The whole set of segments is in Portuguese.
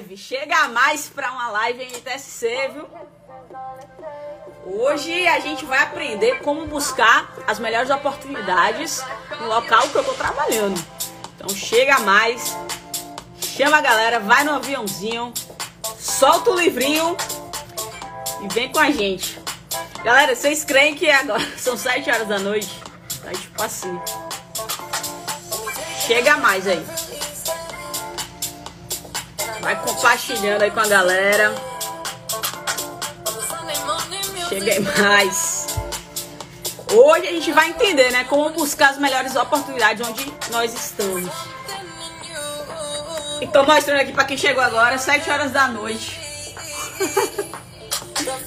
live. Chega mais para uma live NTSC, viu? Hoje a gente vai aprender como buscar as melhores oportunidades no local que eu tô trabalhando. Então chega mais, chama a galera, vai no aviãozinho, solta o livrinho e vem com a gente. Galera, vocês creem que agora são 7 horas da noite? Tá tipo assim. Chega mais aí. Vai compartilhando aí com a galera. Chega mais. Hoje a gente vai entender, né, como buscar as melhores oportunidades onde nós estamos. Então mostrando aqui para quem chegou agora, 7 horas da noite.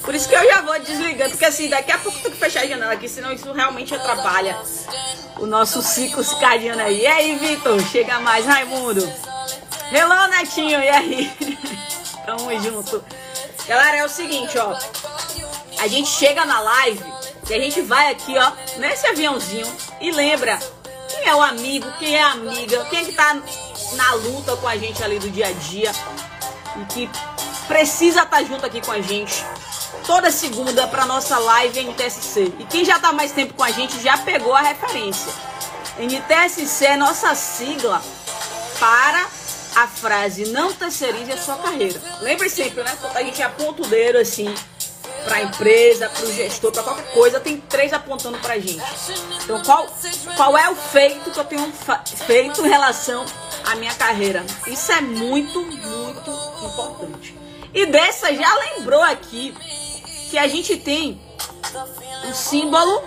Por isso que eu já vou desligando, porque assim, daqui a pouco tenho que fechar a janela aqui, senão isso realmente atrapalha o nosso ciclo circadiano aí. E aí, Vitor? Chega mais, Raimundo. Hello, Netinho, e aí? Tamo junto. Galera, é o seguinte, ó. A gente chega na live e a gente vai aqui, ó, nesse aviãozinho e lembra quem é o amigo, quem é a amiga, quem é que tá na luta com a gente ali do dia a dia e que precisa estar tá junto aqui com a gente toda segunda para nossa live NTSC. E quem já está mais tempo com a gente já pegou a referência. NTSC é nossa sigla para a frase não terceirize a sua carreira. Lembre sempre, né? A gente aponta o dedo assim para a empresa, para o gestor, para qualquer coisa, tem três apontando para a gente. Então, qual, qual é o feito que eu tenho feito em relação à minha carreira? Isso é muito, muito importante. E dessa já lembrou aqui que a gente tem um símbolo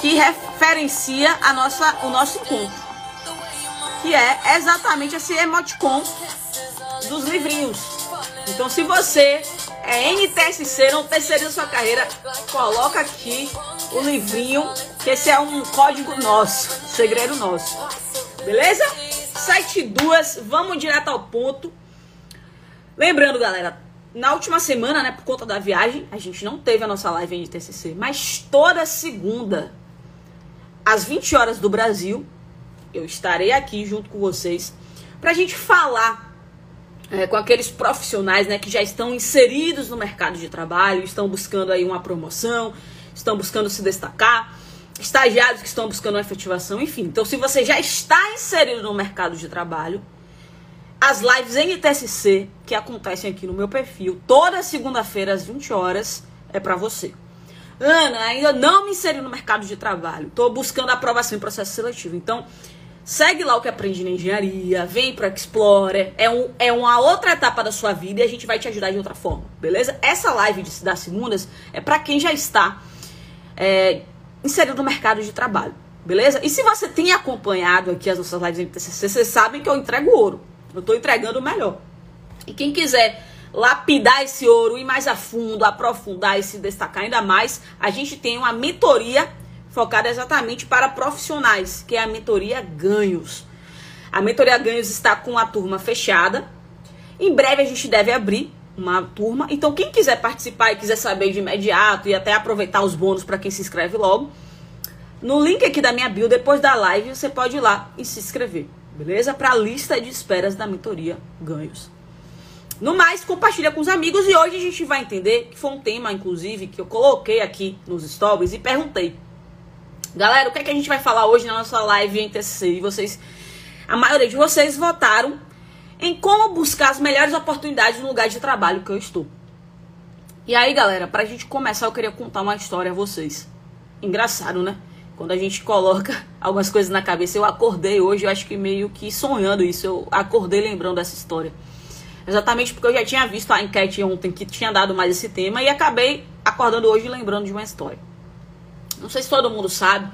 que referencia a nossa, o nosso encontro. Que é exatamente esse emoticon dos livrinhos. Então, se você é NTSC, não terceiriza sua carreira, coloca aqui o livrinho, que esse é um código nosso, segredo nosso. Beleza? Sete duas, vamos direto ao ponto. Lembrando, galera, na última semana, né, por conta da viagem, a gente não teve a nossa live de TCC, mas toda segunda, às 20 horas do Brasil, eu estarei aqui junto com vocês para a gente falar é, com aqueles profissionais né, que já estão inseridos no mercado de trabalho, estão buscando aí uma promoção, estão buscando se destacar, estagiários que estão buscando uma efetivação, enfim. Então, se você já está inserido no mercado de trabalho, as lives NTSC que acontecem aqui no meu perfil, toda segunda-feira às 20 horas, é para você. Ana, ainda não me inseri no mercado de trabalho, estou buscando aprovação em processo seletivo. Então, segue lá o que aprendi na engenharia, vem para Explorer, é, um, é uma outra etapa da sua vida e a gente vai te ajudar de outra forma, beleza? Essa live de, das segundas é para quem já está é, inserido no mercado de trabalho, beleza? E se você tem acompanhado aqui as nossas lives NTCC, vocês sabem que eu entrego ouro. Eu estou entregando o melhor. E quem quiser lapidar esse ouro, ir mais a fundo, aprofundar e se destacar ainda mais, a gente tem uma mentoria focada exatamente para profissionais, que é a mentoria Ganhos. A mentoria Ganhos está com a turma fechada. Em breve a gente deve abrir uma turma. Então, quem quiser participar e quiser saber de imediato e até aproveitar os bônus para quem se inscreve logo, no link aqui da minha bio, depois da live, você pode ir lá e se inscrever beleza? Para a lista de esperas da mentoria Ganhos. No mais, compartilha com os amigos e hoje a gente vai entender que foi um tema, inclusive, que eu coloquei aqui nos stories e perguntei. Galera, o que é que a gente vai falar hoje na nossa live em TCC? Vocês, a maioria de vocês votaram em como buscar as melhores oportunidades no lugar de trabalho que eu estou. E aí, galera, pra gente começar, eu queria contar uma história a vocês. Engraçado, né? Quando a gente coloca algumas coisas na cabeça, eu acordei hoje, eu acho que meio que sonhando isso, eu acordei lembrando dessa história. Exatamente porque eu já tinha visto a enquete ontem que tinha dado mais esse tema e acabei acordando hoje lembrando de uma história. Não sei se todo mundo sabe,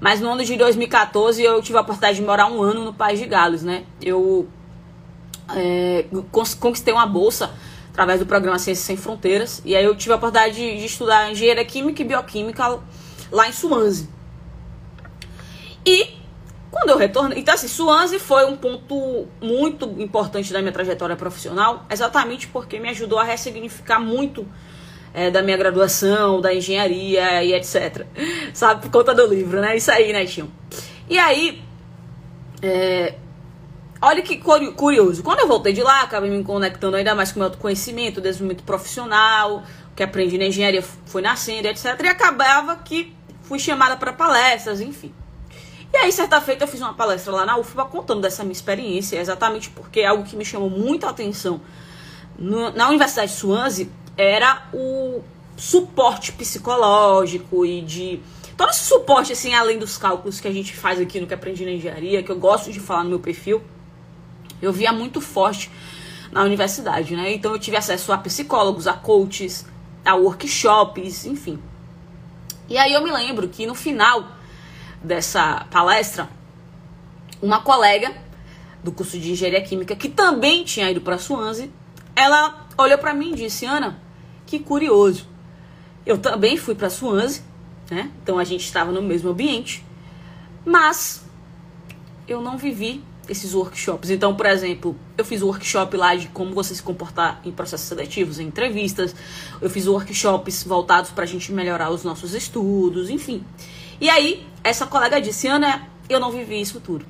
mas no ano de 2014 eu tive a oportunidade de morar um ano no País de Gales, né? Eu é, conquistei uma bolsa através do programa Ciências Sem Fronteiras e aí eu tive a oportunidade de, de estudar engenharia química e bioquímica lá em Swansea. E quando eu retornei. Então, assim, Swansea foi um ponto muito importante da minha trajetória profissional, exatamente porque me ajudou a ressignificar muito é, da minha graduação, da engenharia e etc. Sabe, por conta do livro, né? Isso aí, né? E aí, é, olha que curioso. Quando eu voltei de lá, acabei me conectando ainda mais com o meu autoconhecimento, desenvolvimento profissional, que aprendi na engenharia foi nascendo, etc. E acabava que fui chamada para palestras, enfim. E aí, certa feita, eu fiz uma palestra lá na UFBA contando dessa minha experiência, exatamente porque é algo que me chamou muita atenção no, na Universidade de Swansea era o suporte psicológico e de todo esse suporte assim além dos cálculos que a gente faz aqui no que aprendi na engenharia que eu gosto de falar no meu perfil eu via muito forte na universidade né? Então eu tive acesso a psicólogos a coaches a workshops enfim. E aí eu me lembro que no final dessa palestra uma colega do curso de engenharia química que também tinha ido para Swansea ela olhou para mim e disse Ana que curioso eu também fui para Swansea, né? Então a gente estava no mesmo ambiente, mas eu não vivi esses workshops. Então, por exemplo, eu fiz um workshop lá de como você se comportar em processos seletivos, em entrevistas. Eu fiz workshops voltados para a gente melhorar os nossos estudos, enfim. E aí, essa colega disse, Ana, eu não vivi isso tudo.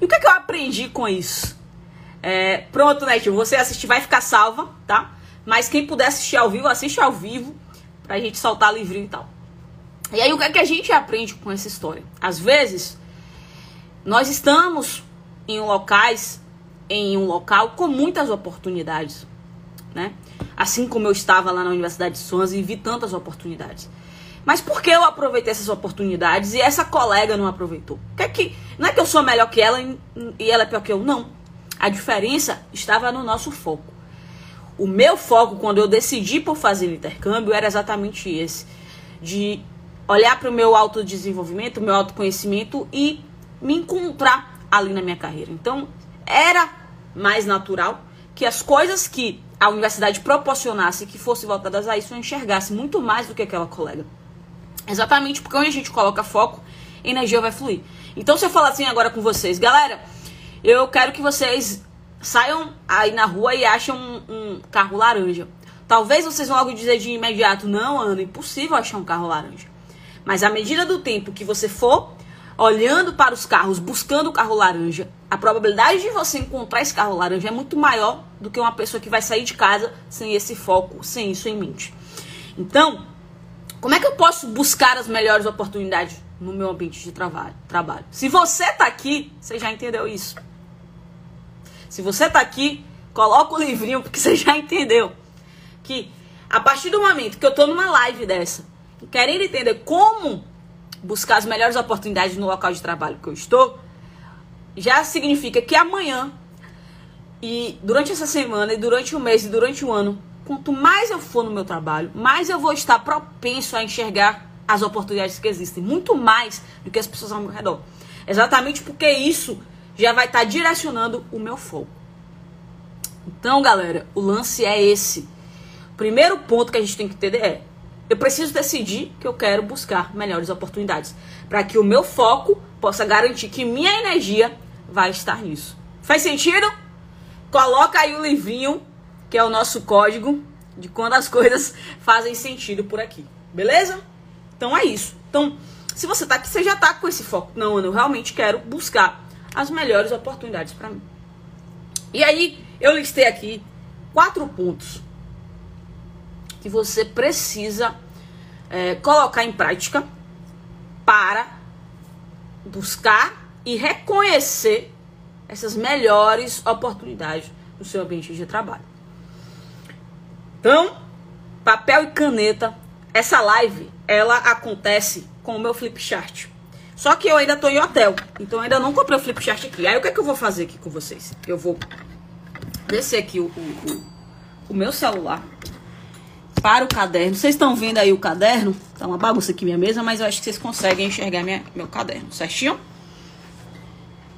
E o que, é que eu aprendi com isso? É, pronto, né, tio? Você assistir vai ficar salva, tá? Mas quem puder assistir ao vivo, assiste ao vivo pra gente soltar livrinho e tal. E aí o que é que a gente aprende com essa história? Às vezes, nós estamos em locais, em um local com muitas oportunidades, né? Assim como eu estava lá na Universidade de Swansea e vi tantas oportunidades. Mas por que eu aproveitei essas oportunidades e essa colega não aproveitou? Que é que, não é que eu sou melhor que ela e ela é pior que eu, não. A diferença estava no nosso foco. O meu foco quando eu decidi por fazer intercâmbio era exatamente esse, de olhar para o meu autodesenvolvimento, meu autoconhecimento e me encontrar ali na minha carreira. Então, era mais natural que as coisas que a universidade proporcionasse que fossem voltadas a isso eu enxergasse muito mais do que aquela colega. Exatamente porque onde a gente coloca foco, energia vai fluir. Então, se eu falar assim agora com vocês, galera, eu quero que vocês saiam aí na rua e acham um, um carro laranja. Talvez vocês vão logo dizer de imediato, não, Ana, impossível achar um carro laranja. Mas à medida do tempo que você for olhando para os carros, buscando o carro laranja, a probabilidade de você encontrar esse carro laranja é muito maior do que uma pessoa que vai sair de casa sem esse foco, sem isso em mente. Então, como é que eu posso buscar as melhores oportunidades no meu ambiente de trabalho? trabalho? Se você está aqui, você já entendeu isso. Se você tá aqui, coloca o livrinho porque você já entendeu que a partir do momento que eu tô numa live dessa, querendo entender como buscar as melhores oportunidades no local de trabalho que eu estou, já significa que amanhã e durante essa semana e durante o mês e durante o ano, quanto mais eu for no meu trabalho, mais eu vou estar propenso a enxergar as oportunidades que existem, muito mais do que as pessoas ao meu redor. Exatamente porque isso já vai estar tá direcionando o meu foco. Então, galera, o lance é esse. O primeiro ponto que a gente tem que entender é: eu preciso decidir que eu quero buscar melhores oportunidades, para que o meu foco possa garantir que minha energia vai estar nisso. Faz sentido? Coloca aí o livrinho, que é o nosso código de quando as coisas fazem sentido por aqui. Beleza? Então é isso. Então, se você tá aqui, você já tá com esse foco. Não, eu realmente quero buscar as melhores oportunidades para mim. E aí, eu listei aqui quatro pontos que você precisa é, colocar em prática para buscar e reconhecer essas melhores oportunidades no seu ambiente de trabalho. Então, papel e caneta. Essa live, ela acontece com o meu flip chart. Só que eu ainda tô em hotel, então ainda não comprei o Flipchart aqui. Aí o que é que eu vou fazer aqui com vocês? Eu vou descer aqui o, o, o meu celular para o caderno. Vocês estão vendo aí o caderno? Tá uma bagunça aqui minha mesa, mas eu acho que vocês conseguem enxergar minha, meu caderno, certinho?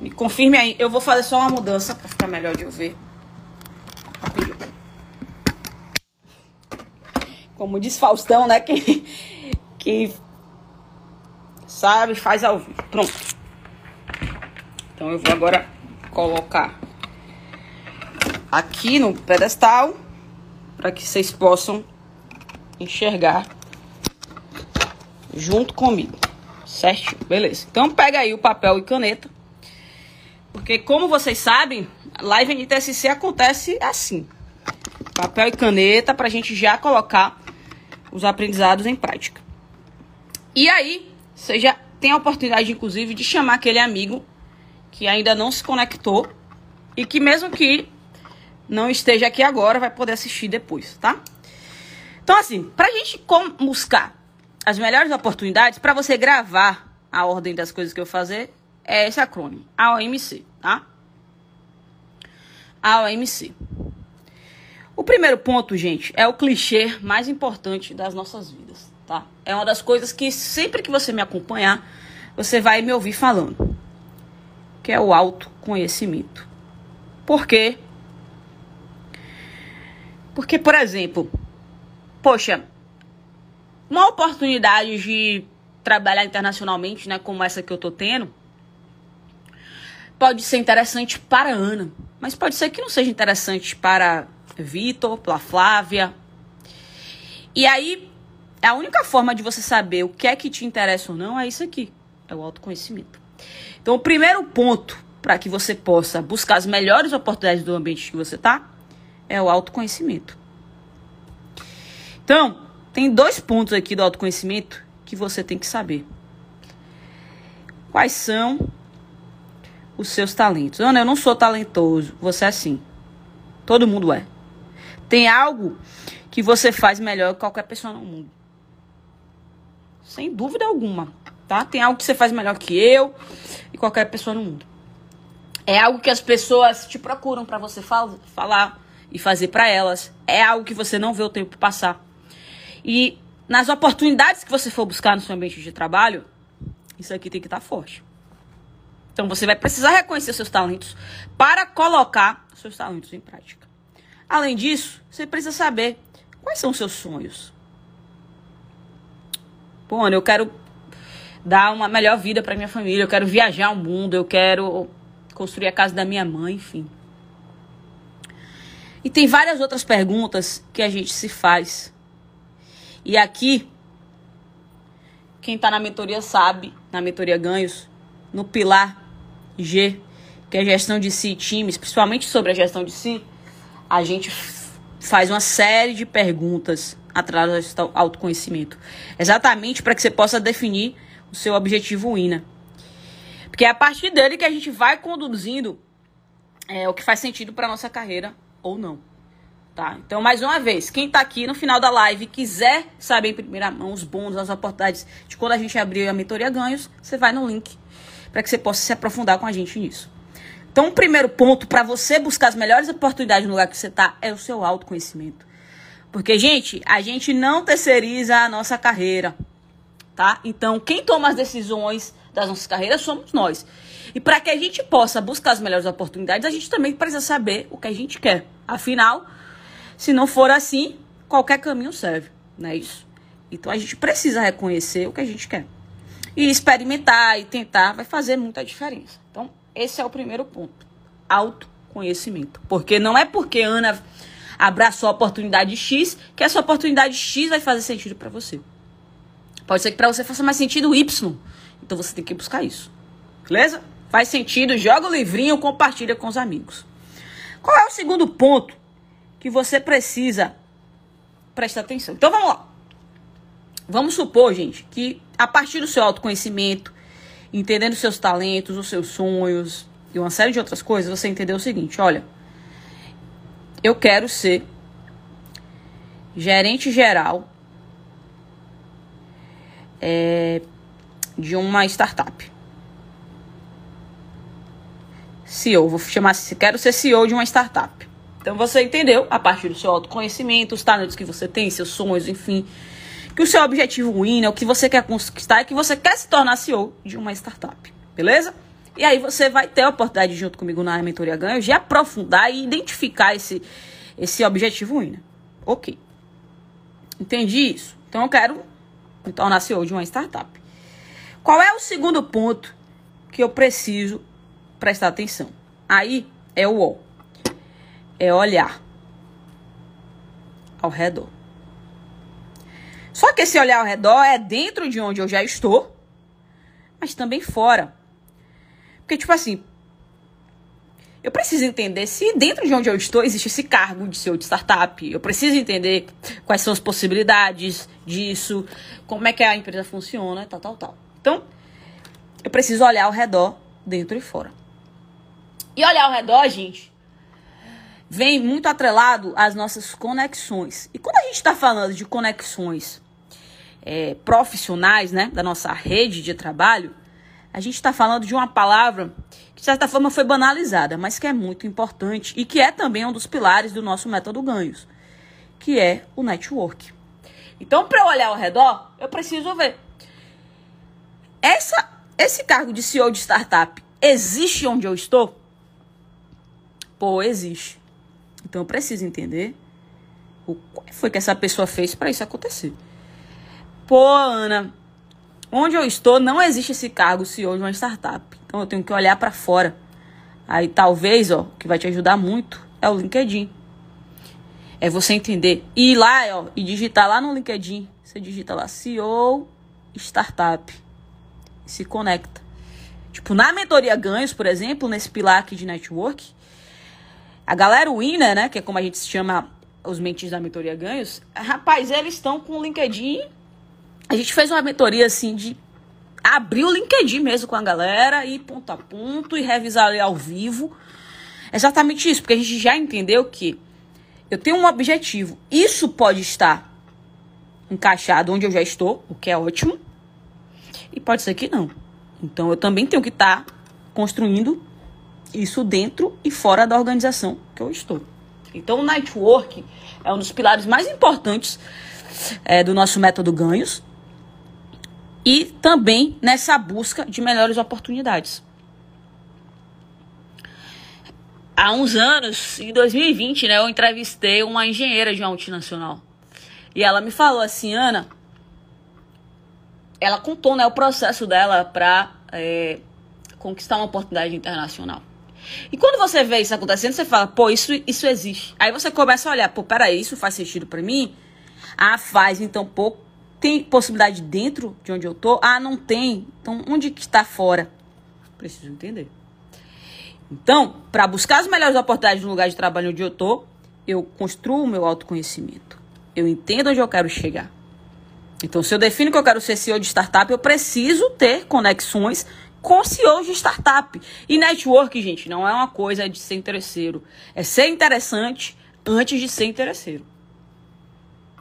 Me confirme aí. Eu vou fazer só uma mudança para ficar melhor de eu ver. Rapidinho. Como diz Faustão, né? Que, que sabe? Faz ao vivo. Pronto. Então eu vou agora colocar aqui no pedestal para que vocês possam enxergar junto comigo. Certo? Beleza. Então pega aí o papel e caneta. Porque, como vocês sabem, live NTSC acontece assim: papel e caneta para a gente já colocar os aprendizados em prática. E aí, você já tem a oportunidade, inclusive, de chamar aquele amigo que ainda não se conectou e que, mesmo que não esteja aqui agora, vai poder assistir depois, tá? Então, assim, pra gente buscar as melhores oportunidades, para você gravar a ordem das coisas que eu fazer, é esse acrônimo, AOMC, tá? AOMC. O primeiro ponto, gente, é o clichê mais importante das nossas vidas, tá? É uma das coisas que sempre que você me acompanhar, você vai me ouvir falando, que é o autoconhecimento. Por quê? Porque, por exemplo, poxa, uma oportunidade de trabalhar internacionalmente, né, como essa que eu tô tendo, pode ser interessante para a Ana, mas pode ser que não seja interessante para Vitor, para Flávia. E aí, a única forma de você saber o que é que te interessa ou não é isso aqui, é o autoconhecimento. Então, o primeiro ponto para que você possa buscar as melhores oportunidades do ambiente que você tá é o autoconhecimento. Então, tem dois pontos aqui do autoconhecimento que você tem que saber. Quais são os seus talentos? Ana, eu não sou talentoso. Você é sim. Todo mundo é. Tem algo que você faz melhor que qualquer pessoa no mundo. Sem dúvida alguma, tá? Tem algo que você faz melhor que eu e qualquer pessoa no mundo. É algo que as pessoas te procuram para você fal falar e fazer para elas. É algo que você não vê o tempo passar. E nas oportunidades que você for buscar no seu ambiente de trabalho, isso aqui tem que estar tá forte. Então você vai precisar reconhecer seus talentos para colocar seus talentos em prática. Além disso, você precisa saber quais são os seus sonhos. Pô, eu quero dar uma melhor vida para minha família, eu quero viajar o mundo, eu quero construir a casa da minha mãe, enfim. E tem várias outras perguntas que a gente se faz e aqui, quem está na mentoria sabe, na mentoria Ganhos, no pilar G, que é gestão de si e times, principalmente sobre a gestão de si, a gente faz uma série de perguntas atrás do autoconhecimento. Exatamente para que você possa definir o seu objetivo INA. Porque é a partir dele que a gente vai conduzindo é, o que faz sentido para nossa carreira ou não. Tá? Então, mais uma vez, quem está aqui no final da live quiser saber em primeira mão os bônus, as oportunidades de quando a gente abrir a mentoria ganhos, você vai no link para que você possa se aprofundar com a gente nisso. Então, o primeiro ponto para você buscar as melhores oportunidades no lugar que você está é o seu autoconhecimento. Porque, gente, a gente não terceiriza a nossa carreira, tá? Então, quem toma as decisões das nossas carreiras somos nós. E para que a gente possa buscar as melhores oportunidades, a gente também precisa saber o que a gente quer. Afinal, se não for assim, qualquer caminho serve, não é isso? Então a gente precisa reconhecer o que a gente quer. E experimentar e tentar vai fazer muita diferença. Então, esse é o primeiro ponto. Autoconhecimento. Porque não é porque Ana abraçou a oportunidade X que essa oportunidade X vai fazer sentido para você. Pode ser que para você faça mais sentido Y. Então você tem que buscar isso. Beleza? Faz sentido, joga o livrinho, compartilha com os amigos. Qual é o segundo ponto que você precisa prestar atenção. Então vamos lá. Vamos supor, gente, que a partir do seu autoconhecimento, entendendo seus talentos, os seus sonhos e uma série de outras coisas, você entendeu o seguinte: olha, eu quero ser gerente geral é, de uma startup. CEO, vou chamar quero ser CEO de uma startup. Então você entendeu, a partir do seu autoconhecimento, os talentos que você tem, seus sonhos, enfim, que o seu objetivo ruim, é o que você quer conquistar, é que você quer se tornar CEO de uma startup, beleza? E aí você vai ter a oportunidade, junto comigo na mentoria ganho, de aprofundar e identificar esse, esse objetivo ruim. Ok. Entendi isso. Então eu quero me tornar CEO de uma startup. Qual é o segundo ponto que eu preciso prestar atenção? Aí é o O é olhar ao redor. Só que esse olhar ao redor é dentro de onde eu já estou, mas também fora. Porque, tipo assim, eu preciso entender se dentro de onde eu estou existe esse cargo de CEO de startup. Eu preciso entender quais são as possibilidades disso, como é que a empresa funciona, tal, tal, tal. Então, eu preciso olhar ao redor, dentro e fora. E olhar ao redor, gente, vem muito atrelado às nossas conexões. E quando a gente está falando de conexões é, profissionais, né, da nossa rede de trabalho, a gente está falando de uma palavra que, de certa forma, foi banalizada, mas que é muito importante e que é também um dos pilares do nosso método ganhos, que é o network. Então, para eu olhar ao redor, eu preciso ver. Essa, esse cargo de CEO de startup existe onde eu estou? Pô, existe. Então eu preciso entender o que foi que essa pessoa fez para isso acontecer. Pô, Ana, onde eu estou não existe esse cargo CEO de uma startup. Então eu tenho que olhar para fora. Aí talvez, ó, que vai te ajudar muito é o LinkedIn. É você entender. E ir lá, ó, e digitar lá no LinkedIn. Você digita lá CEO startup. E se conecta. Tipo, na mentoria ganhos, por exemplo, nesse pilar aqui de network, a galera winner, né, que é como a gente se chama os mentis da mentoria ganhos, rapaz, eles estão com o LinkedIn. A gente fez uma mentoria assim de abrir o LinkedIn mesmo com a galera e ponto a ponto e revisar ali ao vivo. Exatamente isso, porque a gente já entendeu que eu tenho um objetivo. Isso pode estar encaixado onde eu já estou, o que é ótimo, e pode ser que não. Então eu também tenho que estar construindo isso dentro e fora da organização que eu estou. Então, o network é um dos pilares mais importantes é, do nosso método ganhos e também nessa busca de melhores oportunidades. Há uns anos, em 2020, né, eu entrevistei uma engenheira de uma multinacional. E ela me falou assim, Ana, ela contou né, o processo dela para é, conquistar uma oportunidade internacional. E quando você vê isso acontecendo, você fala, pô, isso, isso existe. Aí você começa a olhar, pô, peraí, isso faz sentido para mim? Ah, faz, então, pô, tem possibilidade dentro de onde eu tô? Ah, não tem. Então, onde que está fora? Preciso entender. Então, para buscar as melhores oportunidades no lugar de trabalho onde eu tô, eu construo o meu autoconhecimento. Eu entendo onde eu quero chegar. Então, se eu defino que eu quero ser CEO de startup, eu preciso ter conexões com CEOs de startup. E network, gente, não é uma coisa de ser interesseiro. É ser interessante antes de ser interesseiro.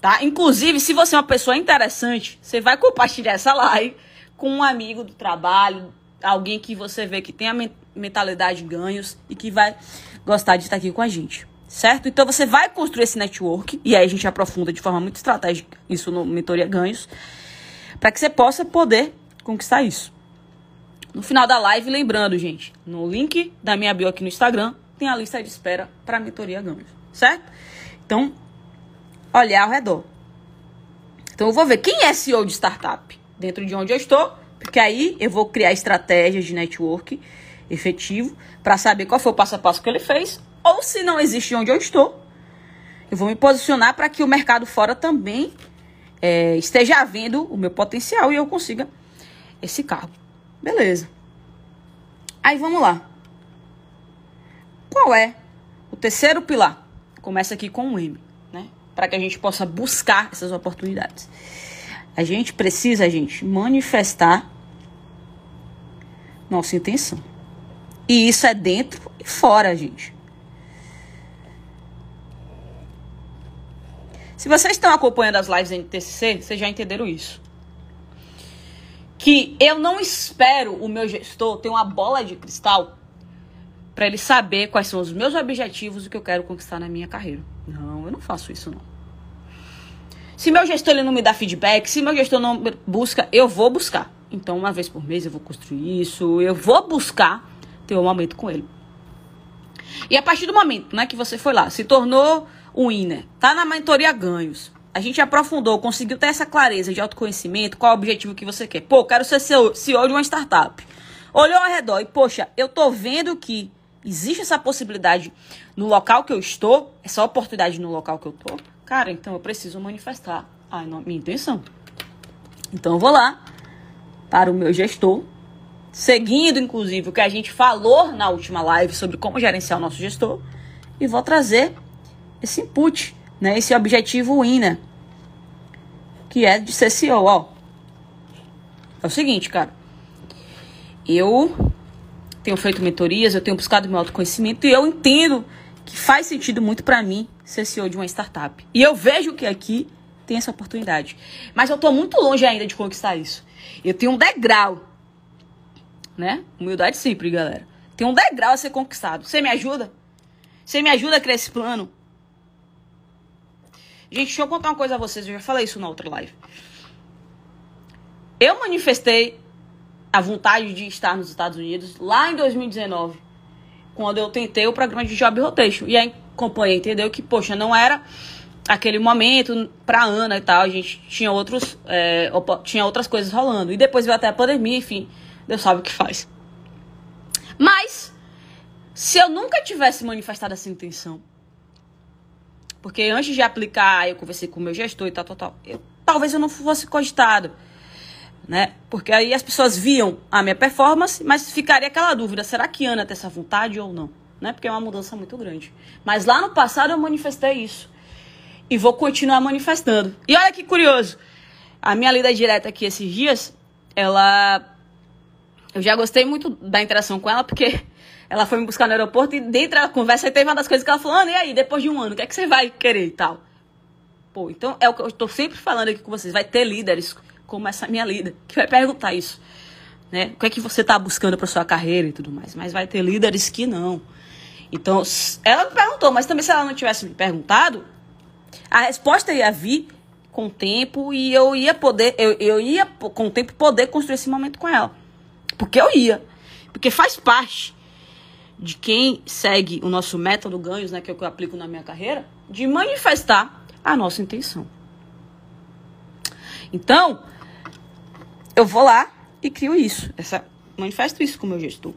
Tá? Inclusive, se você é uma pessoa interessante, você vai compartilhar essa live com um amigo do trabalho, alguém que você vê que tem a mentalidade de ganhos e que vai gostar de estar aqui com a gente. Certo? Então você vai construir esse network, e aí a gente aprofunda de forma muito estratégica isso no Mentoria Ganhos, para que você possa poder conquistar isso no final da live. Lembrando, gente, no link da minha bio aqui no Instagram tem a lista de espera para mentoria Ganhos, certo? Então, olhar ao redor. Então, eu vou ver quem é CEO de startup dentro de onde eu estou, porque aí eu vou criar estratégias de network efetivo para saber qual foi o passo a passo que ele fez, ou se não existe onde eu estou, eu vou me posicionar para que o mercado fora também é, esteja vendo o meu potencial e eu consiga esse cargo. Beleza. Aí vamos lá. Qual é o terceiro pilar? Começa aqui com o M? Para que a gente possa buscar essas oportunidades. A gente precisa, gente, manifestar nossa intenção. E isso é dentro e fora, gente. Se vocês estão acompanhando as lives NTCC, vocês já entenderam isso que eu não espero o meu gestor ter uma bola de cristal para ele saber quais são os meus objetivos o que eu quero conquistar na minha carreira. Não, eu não faço isso não. Se meu gestor ele não me dá feedback, se meu gestor não busca, eu vou buscar. Então, uma vez por mês eu vou construir isso, eu vou buscar ter um momento com ele. E a partir do momento, né, que você foi lá, se tornou um winner, tá na mentoria ganhos, a gente aprofundou, conseguiu ter essa clareza de autoconhecimento, qual é o objetivo que você quer. Pô, quero ser CEO de uma startup. Olhou ao redor e, poxa, eu tô vendo que existe essa possibilidade no local que eu estou, essa oportunidade no local que eu tô. Cara, então eu preciso manifestar a minha intenção. Então eu vou lá para o meu gestor seguindo inclusive o que a gente falou na última live sobre como gerenciar o nosso gestor, e vou trazer esse input, né, esse objetivo INA, que é de ser CEO, ó. É o seguinte, cara. Eu tenho feito mentorias, eu tenho buscado meu autoconhecimento e eu entendo que faz sentido muito para mim ser CEO de uma startup. E eu vejo que aqui tem essa oportunidade. Mas eu tô muito longe ainda de conquistar isso. Eu tenho um degrau né? Humildade sempre, galera. Tem um degrau a ser conquistado. Você me ajuda? Você me ajuda a criar esse plano? Gente, deixa eu contar uma coisa a vocês. Eu já falei isso na outra live. Eu manifestei a vontade de estar nos Estados Unidos lá em 2019, quando eu tentei o programa de Job Rotation. E aí, companhia entendeu que, poxa, não era aquele momento pra Ana e tal. A gente tinha, outros, é, tinha outras coisas rolando. E depois veio até a pandemia, enfim. Deus sabe o que faz. Mas, se eu nunca tivesse manifestado essa intenção, porque antes de aplicar, eu conversei com o meu gestor e tal, tal, tal, eu, talvez eu não fosse cogitado, né? Porque aí as pessoas viam a minha performance, mas ficaria aquela dúvida, será que Ana tem essa vontade ou não? Né? Porque é uma mudança muito grande. Mas lá no passado eu manifestei isso. E vou continuar manifestando. E olha que curioso. A minha lida direta aqui esses dias, ela eu já gostei muito da interação com ela, porque ela foi me buscar no aeroporto e dentro da conversa teve uma das coisas que ela falou, e aí, depois de um ano, o que é que você vai querer e tal? Pô, então é o que eu estou sempre falando aqui com vocês, vai ter líderes como essa minha líder, que vai perguntar isso. Né? O que é que você está buscando para sua carreira e tudo mais. Mas vai ter líderes que não. Então, ela me perguntou, mas também se ela não tivesse me perguntado, a resposta ia vir com o tempo e eu ia poder, eu, eu ia com o tempo poder construir esse momento com ela. Porque eu ia. Porque faz parte de quem segue o nosso método ganhos, né, que é o que eu aplico na minha carreira, de manifestar a nossa intenção. Então, eu vou lá e crio isso, essa manifesto isso com o meu gestor.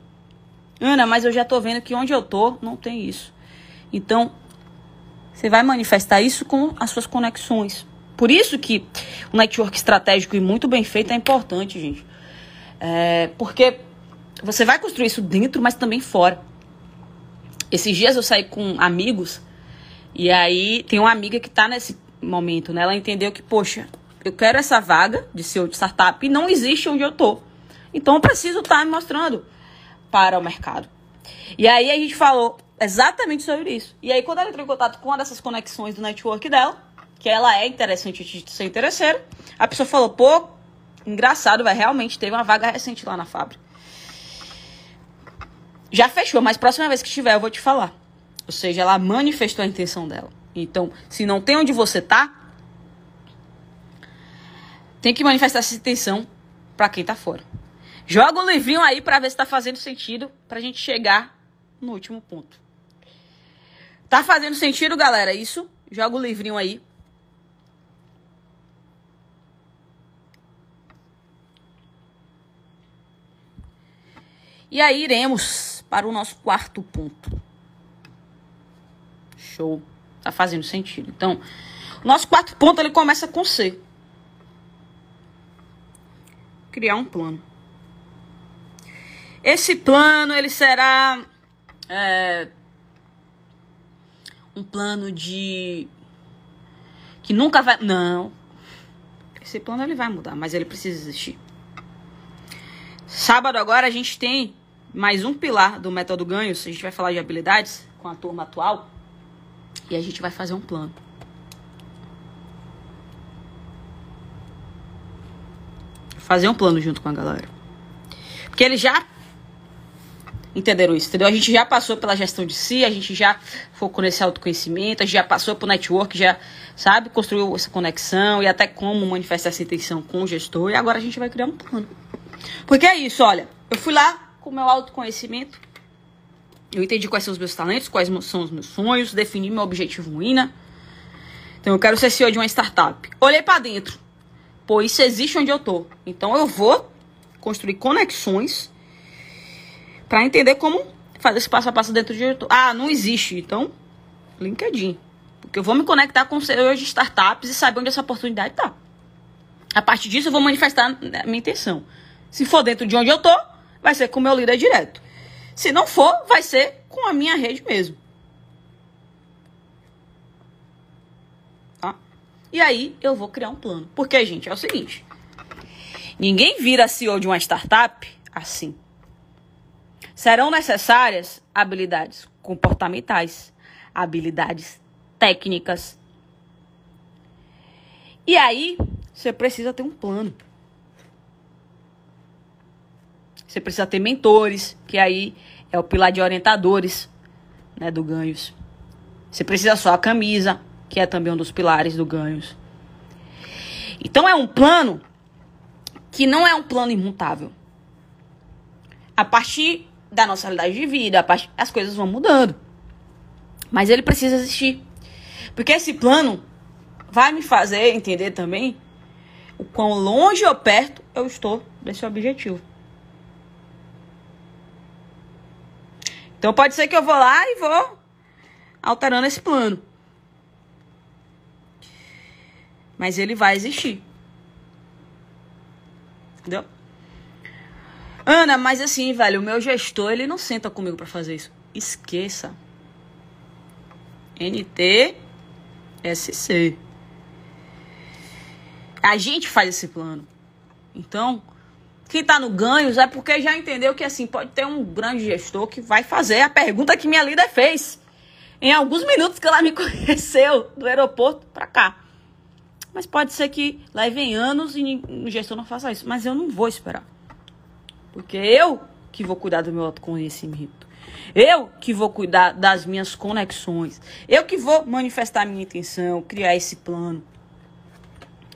Ana, mas eu já tô vendo que onde eu tô não tem isso. Então, você vai manifestar isso com as suas conexões. Por isso que o network estratégico e muito bem feito é importante, gente. É, porque você vai construir isso dentro, mas também fora. Esses dias eu saí com amigos e aí tem uma amiga que está nesse momento, né? Ela entendeu que, poxa, eu quero essa vaga de CEO de startup e não existe onde eu tô. Então eu preciso estar tá me mostrando para o mercado. E aí a gente falou exatamente sobre isso. E aí quando ela entrou em contato com uma dessas conexões do network dela, que ela é interessante de ser interesseira, a pessoa falou, pô, Engraçado, vai realmente teve uma vaga recente lá na fábrica. Já fechou, mas próxima vez que tiver eu vou te falar. Ou seja, ela manifestou a intenção dela. Então, se não tem onde você tá, tem que manifestar essa intenção para quem tá fora. Joga o livrinho aí para ver se tá fazendo sentido pra gente chegar no último ponto. Tá fazendo sentido, galera? Isso? Joga o livrinho aí E aí iremos para o nosso quarto ponto. Show. Tá fazendo sentido. Então, nosso quarto ponto ele começa com C. Criar um plano. Esse plano ele será é, um plano de que nunca vai. Não. Esse plano ele vai mudar, mas ele precisa existir. Sábado agora a gente tem mais um pilar do método ganhos. A gente vai falar de habilidades com a turma atual e a gente vai fazer um plano. Fazer um plano junto com a galera. Porque eles já entenderam isso, entendeu? A gente já passou pela gestão de si, a gente já focou nesse autoconhecimento, a gente já passou pro network, já, sabe, construiu essa conexão e até como manifestar essa intenção com o gestor. E agora a gente vai criar um plano. Porque é isso, olha. Eu fui lá, com o meu autoconhecimento. Eu entendi quais são os meus talentos, quais são os meus sonhos, defini meu objetivo INA. Então eu quero ser CEO de uma startup. Olhei para dentro. Pô, isso existe onde eu tô. Então eu vou construir conexões para entender como fazer esse passo a passo dentro de onde eu tô. Ah, não existe. Então, LinkedIn. Porque eu vou me conectar com CEOs de startups e saber onde essa oportunidade tá. A partir disso, eu vou manifestar a minha intenção. Se for dentro de onde eu tô, vai ser com o meu líder direto. Se não for, vai ser com a minha rede mesmo. E aí eu vou criar um plano. Porque, gente, é o seguinte: ninguém vira CEO de uma startup assim. Serão necessárias habilidades comportamentais, habilidades técnicas. E aí, você precisa ter um plano. Você precisa ter mentores, que aí é o pilar de orientadores né, do Ganhos. Você precisa só a camisa, que é também um dos pilares do Ganhos. Então é um plano que não é um plano imutável. A partir da nossa realidade de vida, partir, as coisas vão mudando. Mas ele precisa existir. Porque esse plano vai me fazer entender também o quão longe ou perto eu estou desse objetivo. Então pode ser que eu vou lá e vou alterando esse plano. Mas ele vai existir. Entendeu? Ana, mas assim, velho, o meu gestor, ele não senta comigo para fazer isso. Esqueça. NTSC. A gente faz esse plano. Então, quem está no ganhos é porque já entendeu que assim pode ter um grande gestor que vai fazer a pergunta que minha líder fez em alguns minutos que ela me conheceu do aeroporto para cá. Mas pode ser que levem anos e o gestor não faça isso. Mas eu não vou esperar. Porque eu que vou cuidar do meu autoconhecimento. Eu que vou cuidar das minhas conexões. Eu que vou manifestar minha intenção, criar esse plano.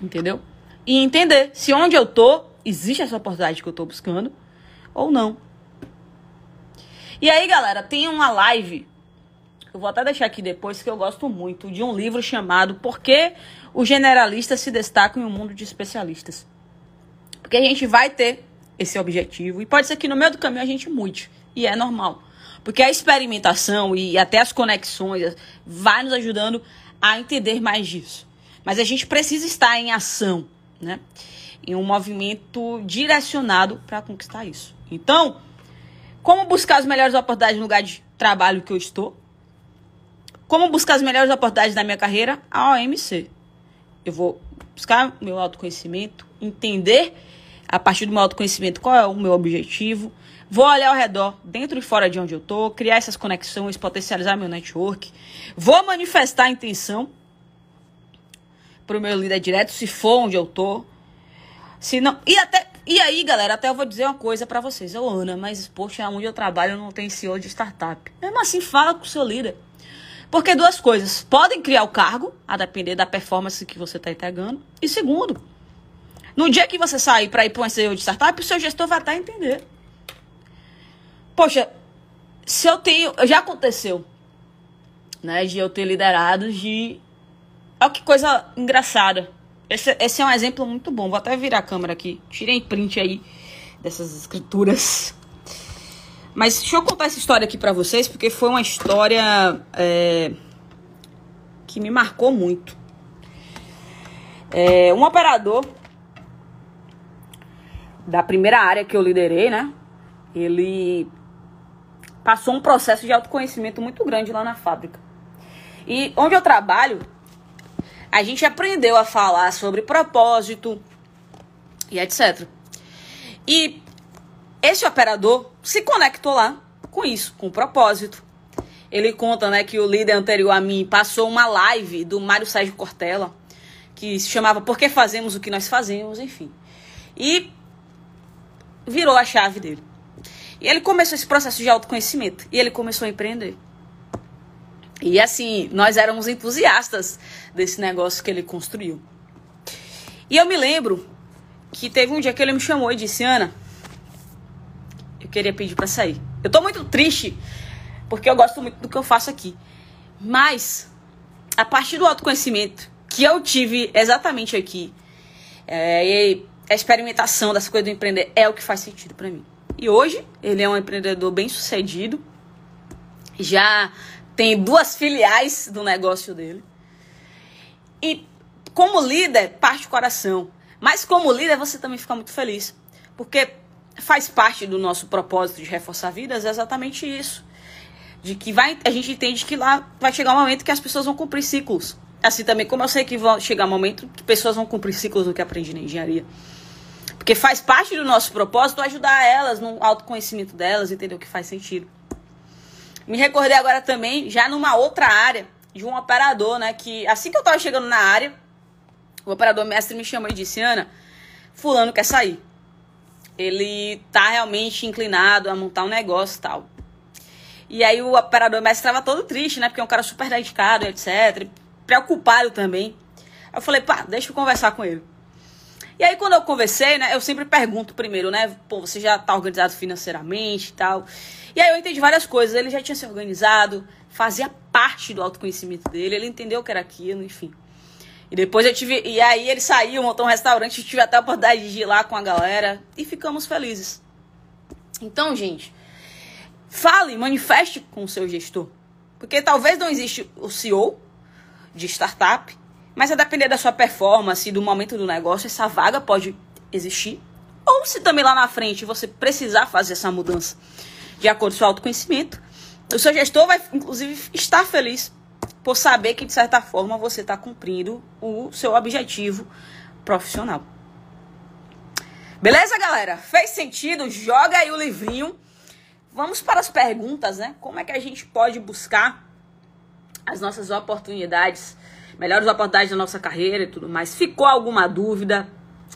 Entendeu? E entender se onde eu tô existe essa oportunidade que eu tô buscando ou não. E aí, galera, tem uma live. Eu vou até deixar aqui depois que eu gosto muito de um livro chamado Por que os generalistas se destacam em um mundo de especialistas. Porque a gente vai ter esse objetivo e pode ser que no meio do caminho a gente mude, e é normal. Porque a experimentação e até as conexões vai nos ajudando a entender mais disso. Mas a gente precisa estar em ação, né? Em um movimento direcionado para conquistar isso. Então, como buscar as melhores oportunidades no lugar de trabalho que eu estou? Como buscar as melhores oportunidades da minha carreira? A OMC. Eu vou buscar meu autoconhecimento, entender a partir do meu autoconhecimento qual é o meu objetivo, Vou olhar ao redor, dentro e fora de onde eu tô, criar essas conexões, potencializar meu network. Vou manifestar a intenção pro meu líder direto, se for onde eu tô. Se não, e até e aí, galera, até eu vou dizer uma coisa para vocês. Eu, Ana, mas poxa, onde eu trabalho não tem CEO de startup. Mesmo assim, fala com o seu líder. Porque duas coisas, podem criar o cargo, a depender da performance que você está entregando. E segundo, no dia que você sair para ir para um CEO de startup, o seu gestor vai até entender. Poxa, se eu tenho. Já aconteceu, né? De eu ter liderado de. Olha que coisa engraçada. Esse, esse é um exemplo muito bom. Vou até virar a câmera aqui. Tirei print aí dessas escrituras. Mas deixa eu contar essa história aqui pra vocês, porque foi uma história é, que me marcou muito. É, um operador da primeira área que eu liderei, né? Ele passou um processo de autoconhecimento muito grande lá na fábrica. E onde eu trabalho, a gente aprendeu a falar sobre propósito e etc. E esse operador se conectou lá com isso, com o propósito. Ele conta, né, que o líder anterior a mim passou uma live do Mário Sérgio Cortella, que se chamava Por que fazemos o que nós fazemos, enfim. E virou a chave dele. E ele começou esse processo de autoconhecimento. E ele começou a empreender. E assim, nós éramos entusiastas desse negócio que ele construiu. E eu me lembro que teve um dia que ele me chamou e disse: Ana, eu queria pedir para sair. Eu tô muito triste, porque eu gosto muito do que eu faço aqui. Mas, a partir do autoconhecimento que eu tive exatamente aqui, é, a experimentação dessa coisa do empreender é o que faz sentido para mim. E hoje ele é um empreendedor bem sucedido. Já tem duas filiais do negócio dele. E como líder, parte o coração. Mas como líder, você também fica muito feliz. Porque faz parte do nosso propósito de reforçar vidas é exatamente isso. De que vai, a gente entende que lá vai chegar um momento que as pessoas vão cumprir ciclos. Assim também, como eu sei que vai chegar um momento que pessoas vão cumprir ciclos do que aprendi na engenharia. Porque faz parte do nosso propósito ajudar elas no autoconhecimento delas, entender o que faz sentido. Me recordei agora também, já numa outra área, de um operador, né? Que assim que eu tava chegando na área, o operador mestre me chamou e disse: Ana, Fulano quer sair. Ele tá realmente inclinado a montar um negócio e tal. E aí o operador mestre estava todo triste, né? Porque é um cara super dedicado, etc. Preocupado também. Eu falei, pá, deixa eu conversar com ele. E aí quando eu conversei, né? Eu sempre pergunto primeiro, né? Pô, você já tá organizado financeiramente e tal. E aí eu entendi várias coisas. Ele já tinha se organizado, fazia parte do autoconhecimento dele, ele entendeu que era aquilo, enfim. E depois eu tive. E aí ele saiu, montou um restaurante, tive até a oportunidade de ir lá com a galera e ficamos felizes. Então, gente, fale, manifeste com o seu gestor. Porque talvez não existe o CEO de startup, mas a depender da sua performance e do momento do negócio, essa vaga pode existir. Ou se também lá na frente você precisar fazer essa mudança de acordo com o seu autoconhecimento, o seu gestor vai, inclusive, estar feliz por saber que, de certa forma, você está cumprindo o seu objetivo profissional. Beleza, galera? Fez sentido? Joga aí o livrinho. Vamos para as perguntas, né? Como é que a gente pode buscar as nossas oportunidades, melhores oportunidades da nossa carreira e tudo mais? Ficou alguma dúvida?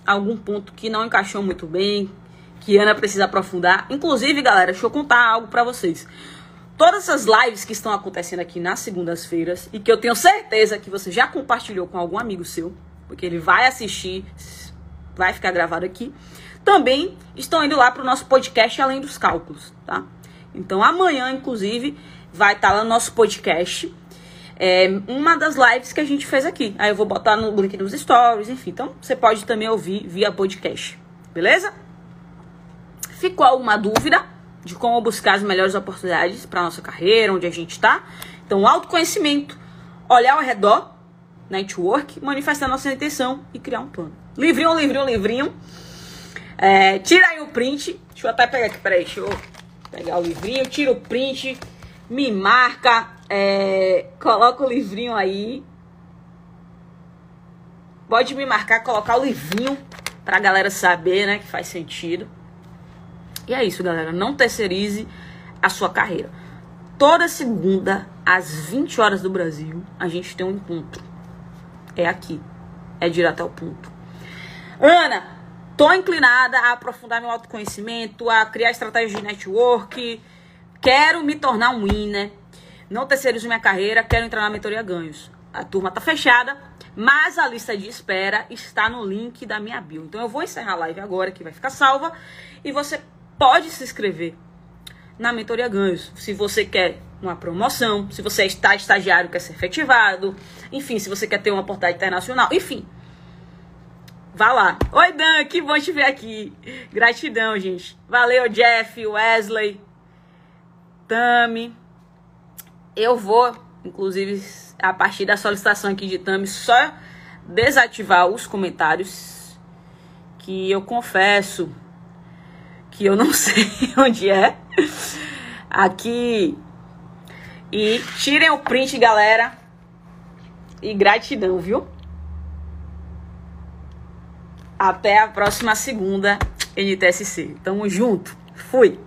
Algum ponto que não encaixou muito bem? Que Ana precisa aprofundar? Inclusive, galera, deixa eu contar algo para vocês todas essas lives que estão acontecendo aqui nas segundas-feiras e que eu tenho certeza que você já compartilhou com algum amigo seu, porque ele vai assistir, vai ficar gravado aqui, também estão indo lá para o nosso podcast Além dos Cálculos, tá? Então amanhã, inclusive, vai estar tá lá no nosso podcast é, uma das lives que a gente fez aqui. Aí eu vou botar no link nos stories, enfim. Então você pode também ouvir via podcast, beleza? Ficou alguma dúvida? De como buscar as melhores oportunidades para nossa carreira, onde a gente está. Então, autoconhecimento, olhar ao redor, network, manifestar nossa intenção e criar um plano. Livrinho, livrinho, livrinho. É, tira aí o print. Deixa eu até pegar aqui, peraí, deixa eu pegar o livrinho, tira o print, me marca, é, coloca o livrinho aí. Pode me marcar, colocar o livrinho pra galera saber, né, que faz sentido. E é isso, galera. Não terceirize a sua carreira. Toda segunda, às 20 horas do Brasil, a gente tem um encontro. É aqui. É direto ao ponto. Ana, tô inclinada a aprofundar meu autoconhecimento, a criar estratégias de network. Quero me tornar um winner. Não terceirizo minha carreira, quero entrar na mentoria ganhos. A turma tá fechada, mas a lista de espera está no link da minha bio. Então eu vou encerrar a live agora, que vai ficar salva, e você pode se inscrever na mentoria ganhos. Se você quer uma promoção, se você está estagiário quer ser efetivado, enfim, se você quer ter uma oportunidade internacional, enfim. Vá lá. Oi, Dan, que bom te ver aqui. Gratidão, gente. Valeu, Jeff, Wesley, Tami. Eu vou, inclusive, a partir da solicitação aqui de Tami, só desativar os comentários que eu confesso que eu não sei onde é. Aqui. E tirem o print, galera. E gratidão, viu? Até a próxima segunda NTSC. Tamo junto. Fui.